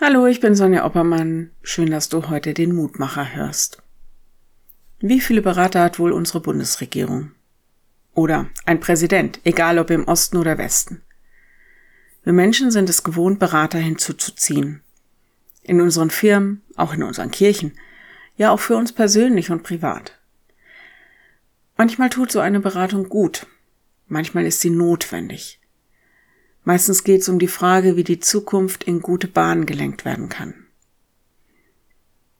Hallo, ich bin Sonja Oppermann. Schön, dass du heute den Mutmacher hörst. Wie viele Berater hat wohl unsere Bundesregierung? Oder ein Präsident, egal ob im Osten oder Westen. Wir Menschen sind es gewohnt, Berater hinzuzuziehen. In unseren Firmen, auch in unseren Kirchen, ja auch für uns persönlich und privat. Manchmal tut so eine Beratung gut, manchmal ist sie notwendig. Meistens geht es um die Frage, wie die Zukunft in gute Bahnen gelenkt werden kann.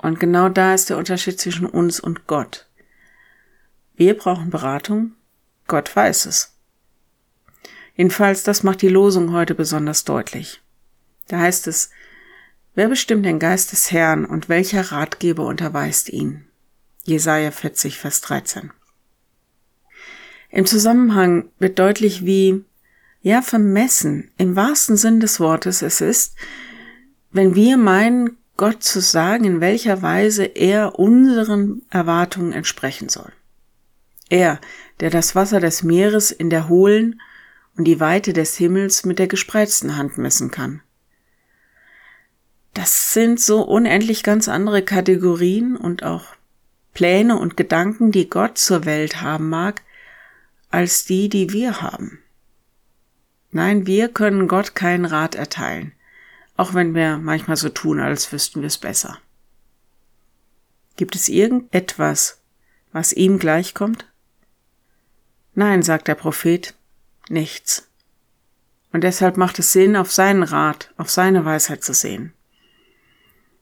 Und genau da ist der Unterschied zwischen uns und Gott. Wir brauchen Beratung, Gott weiß es. Jedenfalls, das macht die Losung heute besonders deutlich. Da heißt es, wer bestimmt den Geist des Herrn und welcher Ratgeber unterweist ihn? Jesaja 40, Vers 13. Im Zusammenhang wird deutlich, wie ja, vermessen im wahrsten Sinn des Wortes es ist, wenn wir meinen, Gott zu sagen, in welcher Weise er unseren Erwartungen entsprechen soll. Er, der das Wasser des Meeres in der hohlen und die Weite des Himmels mit der gespreizten Hand messen kann. Das sind so unendlich ganz andere Kategorien und auch Pläne und Gedanken, die Gott zur Welt haben mag, als die, die wir haben. Nein, wir können Gott keinen Rat erteilen, auch wenn wir manchmal so tun, als wüssten wir es besser. Gibt es irgendetwas, was ihm gleichkommt? Nein, sagt der Prophet, nichts. Und deshalb macht es Sinn, auf seinen Rat, auf seine Weisheit zu sehen.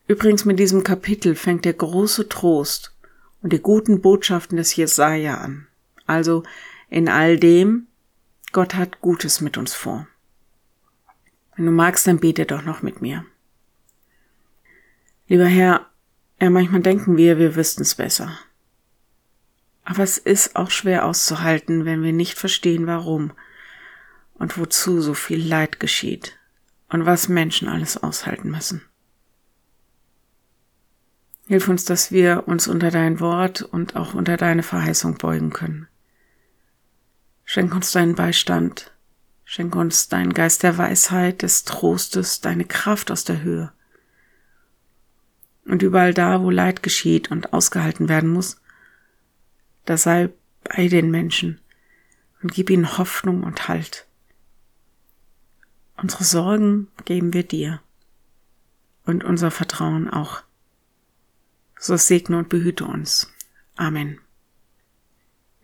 Übrigens mit diesem Kapitel fängt der große Trost und die guten Botschaften des Jesaja an. Also in all dem, Gott hat Gutes mit uns vor. Wenn du magst, dann bete doch noch mit mir. Lieber Herr, ja, manchmal denken wir, wir wüssten es besser. Aber es ist auch schwer auszuhalten, wenn wir nicht verstehen, warum und wozu so viel Leid geschieht und was Menschen alles aushalten müssen. Hilf uns, dass wir uns unter dein Wort und auch unter deine Verheißung beugen können. Schenk uns deinen Beistand. Schenk uns deinen Geist der Weisheit, des Trostes, deine Kraft aus der Höhe. Und überall da, wo Leid geschieht und ausgehalten werden muss, da sei bei den Menschen und gib ihnen Hoffnung und Halt. Unsere Sorgen geben wir dir und unser Vertrauen auch. So segne und behüte uns. Amen.